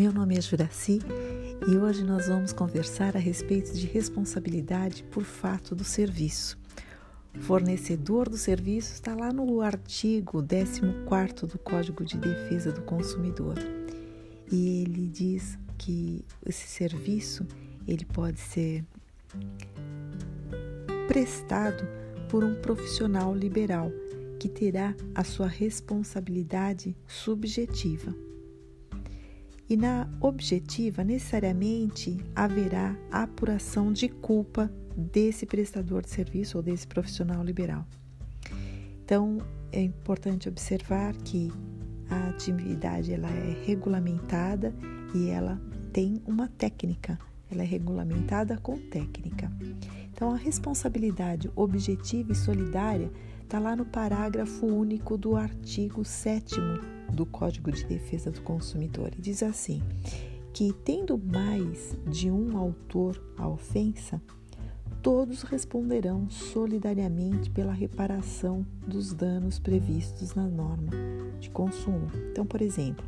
Meu nome é Juraci e hoje nós vamos conversar a respeito de responsabilidade por fato do serviço. Fornecedor do serviço está lá no artigo 14 do Código de Defesa do Consumidor. E ele diz que esse serviço ele pode ser prestado por um profissional liberal que terá a sua responsabilidade subjetiva. E na objetiva, necessariamente haverá apuração de culpa desse prestador de serviço ou desse profissional liberal. Então, é importante observar que a atividade ela é regulamentada e ela tem uma técnica, ela é regulamentada com técnica. Então, a responsabilidade objetiva e solidária está lá no parágrafo único do artigo 7 do Código de Defesa do Consumidor e diz assim: que tendo mais de um autor a ofensa, todos responderão solidariamente pela reparação dos danos previstos na norma de consumo. Então, por exemplo,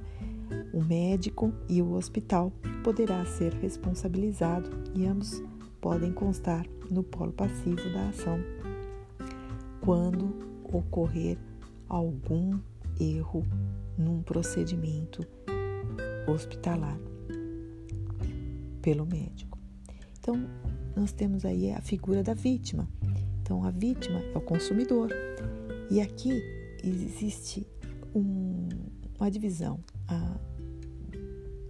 o médico e o hospital poderá ser responsabilizado e ambos podem constar no polo passivo da ação quando ocorrer algum erro num procedimento hospitalar pelo médico. Então, nós temos aí a figura da vítima. Então, a vítima é o consumidor. E aqui existe um, uma divisão. A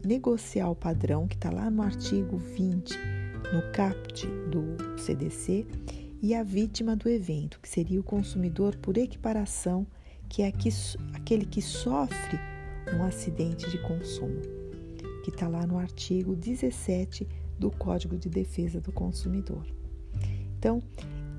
negocial padrão, que está lá no artigo 20, no CAPT do CDC, e a vítima do evento, que seria o consumidor por equiparação que é aquele que sofre um acidente de consumo, que está lá no artigo 17 do Código de Defesa do Consumidor. Então,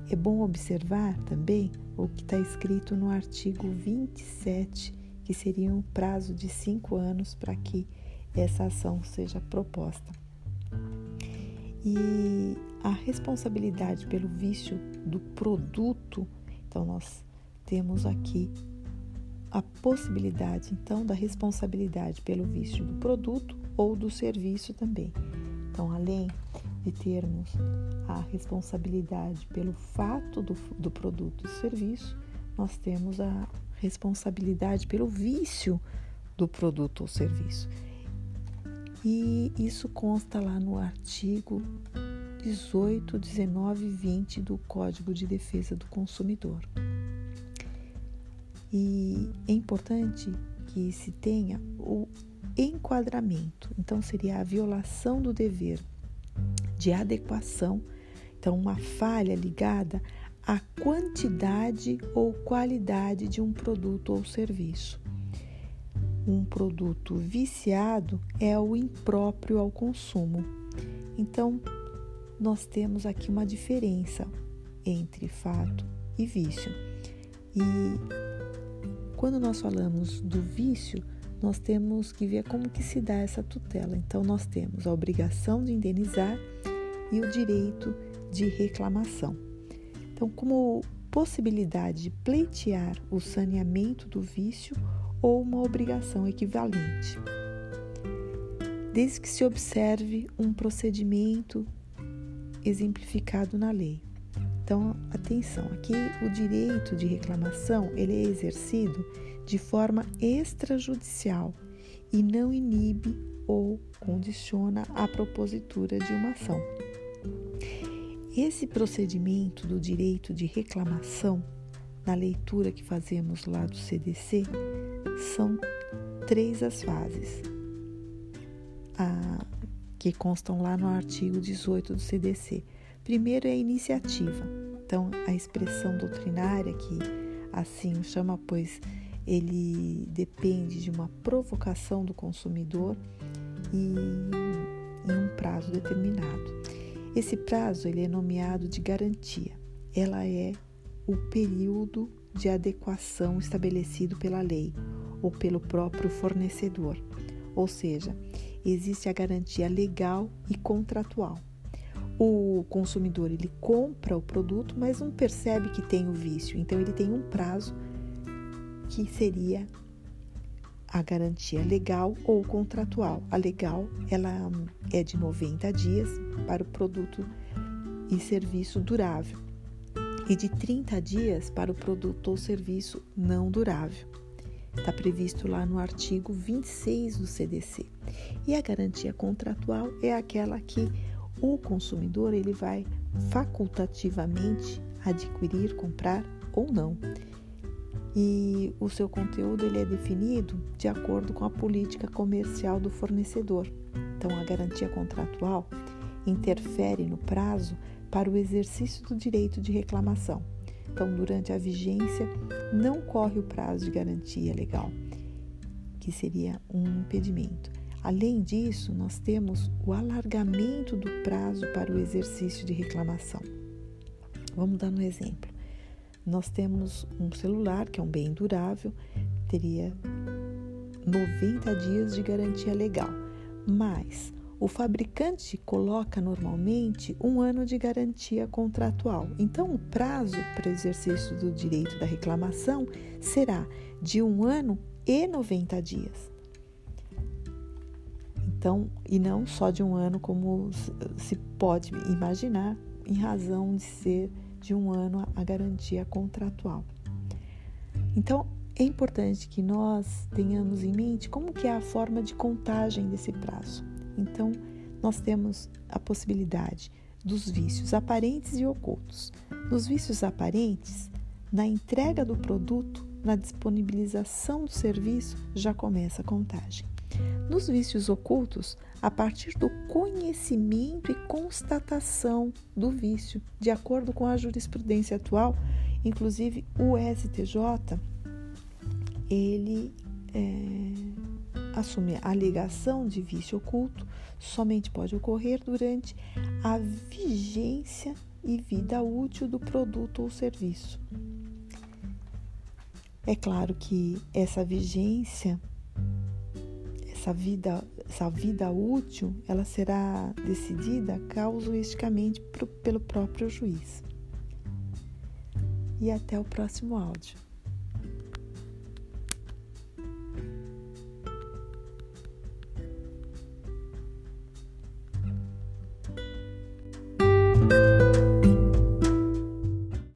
é bom observar também o que está escrito no artigo 27, que seria um prazo de cinco anos para que essa ação seja proposta. E a responsabilidade pelo vício do produto, então nós temos aqui a possibilidade, então, da responsabilidade pelo vício do produto ou do serviço também. Então, além de termos a responsabilidade pelo fato do, do produto e serviço, nós temos a responsabilidade pelo vício do produto ou serviço. E isso consta lá no artigo 18, 19 e 20 do Código de Defesa do Consumidor. E é importante que se tenha o enquadramento. Então, seria a violação do dever de adequação, então, uma falha ligada à quantidade ou qualidade de um produto ou serviço. Um produto viciado é o impróprio ao consumo. Então, nós temos aqui uma diferença entre fato e vício. E quando nós falamos do vício, nós temos que ver como que se dá essa tutela. Então nós temos a obrigação de indenizar e o direito de reclamação. Então, como possibilidade de pleitear o saneamento do vício ou uma obrigação equivalente. Desde que se observe um procedimento exemplificado na lei. Então, atenção, aqui o direito de reclamação ele é exercido de forma extrajudicial e não inibe ou condiciona a propositura de uma ação. Esse procedimento do direito de reclamação, na leitura que fazemos lá do CDC, são três as fases a, que constam lá no artigo 18 do CDC. Primeiro é a iniciativa. Então, a expressão doutrinária que assim chama, pois ele depende de uma provocação do consumidor e em um prazo determinado. Esse prazo ele é nomeado de garantia. Ela é o período de adequação estabelecido pela lei ou pelo próprio fornecedor. Ou seja, existe a garantia legal e contratual o consumidor ele compra o produto, mas não percebe que tem o vício. Então ele tem um prazo que seria a garantia legal ou contratual. A legal ela é de 90 dias para o produto e serviço durável e de 30 dias para o produto ou serviço não durável. Está previsto lá no artigo 26 do CDC. E a garantia contratual é aquela que o consumidor ele vai facultativamente adquirir, comprar ou não. E o seu conteúdo ele é definido de acordo com a política comercial do fornecedor. Então, a garantia contratual interfere no prazo para o exercício do direito de reclamação. Então, durante a vigência, não corre o prazo de garantia legal, que seria um impedimento. Além disso, nós temos o alargamento do prazo para o exercício de reclamação. Vamos dar um exemplo. Nós temos um celular, que é um bem durável, teria 90 dias de garantia legal, mas o fabricante coloca normalmente um ano de garantia contratual. Então, o prazo para o exercício do direito da reclamação será de um ano e 90 dias. Então, e não só de um ano, como se pode imaginar, em razão de ser de um ano a garantia contratual. Então, é importante que nós tenhamos em mente como que é a forma de contagem desse prazo. Então, nós temos a possibilidade dos vícios aparentes e ocultos. Nos vícios aparentes, na entrega do produto, na disponibilização do serviço, já começa a contagem. Nos vícios ocultos, a partir do conhecimento e constatação do vício, de acordo com a jurisprudência atual, inclusive o STJ, ele é, assumir a ligação de vício oculto somente pode ocorrer durante a vigência e vida útil do produto ou serviço. É claro que essa vigência, essa vida, essa vida útil, ela será decidida causuisticamente pelo próprio juiz. E até o próximo áudio.